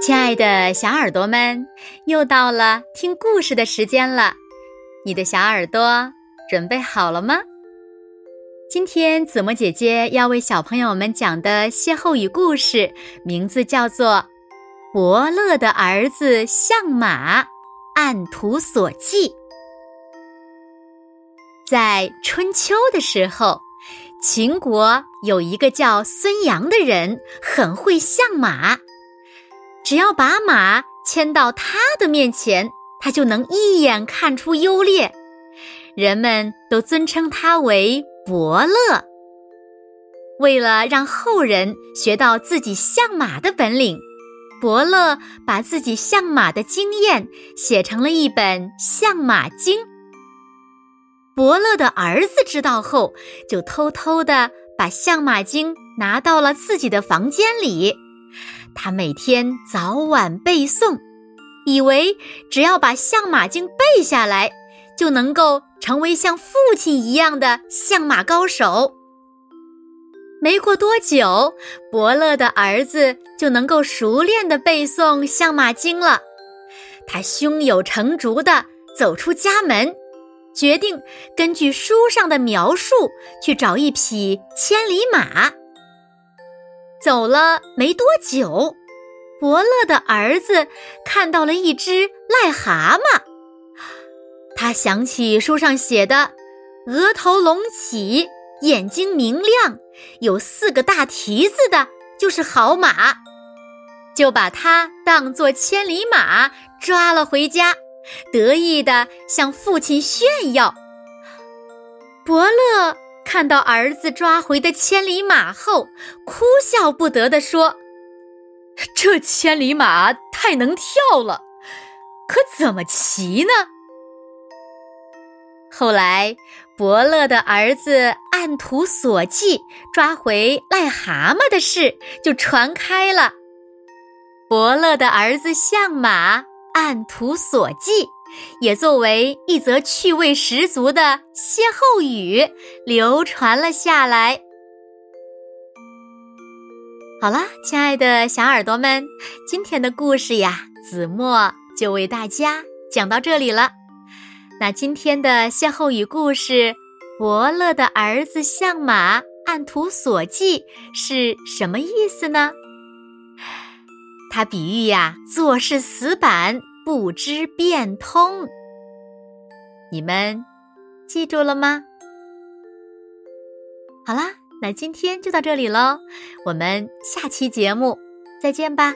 亲爱的小耳朵们，又到了听故事的时间了。你的小耳朵准备好了吗？今天子墨姐姐要为小朋友们讲的歇后语故事，名字叫做《伯乐的儿子相马，按图索骥》。在春秋的时候，秦国有一个叫孙阳的人，很会相马。只要把马牵到他的面前，他就能一眼看出优劣。人们都尊称他为伯乐。为了让后人学到自己相马的本领，伯乐把自己相马的经验写成了一本《相马经》。伯乐的儿子知道后，就偷偷的把《相马经》拿到了自己的房间里。他每天早晚背诵，以为只要把《相马经》背下来，就能够成为像父亲一样的相马高手。没过多久，伯乐的儿子就能够熟练的背诵《相马经》了。他胸有成竹的走出家门，决定根据书上的描述去找一匹千里马。走了没多久，伯乐的儿子看到了一只癞蛤蟆。他想起书上写的“额头隆起，眼睛明亮，有四个大蹄子的，就是好马”，就把它当作千里马抓了回家，得意的向父亲炫耀。伯乐。看到儿子抓回的千里马后，哭笑不得地说：“这千里马太能跳了，可怎么骑呢？”后来，伯乐的儿子按图索骥抓回癞蛤蟆的事就传开了。伯乐的儿子相马按图索骥。也作为一则趣味十足的歇后语流传了下来。好啦，亲爱的小耳朵们，今天的故事呀，子墨就为大家讲到这里了。那今天的歇后语故事“伯乐的儿子相马，按图索骥”是什么意思呢？它比喻呀，做事死板。不知变通，你们记住了吗？好啦，那今天就到这里喽，我们下期节目再见吧。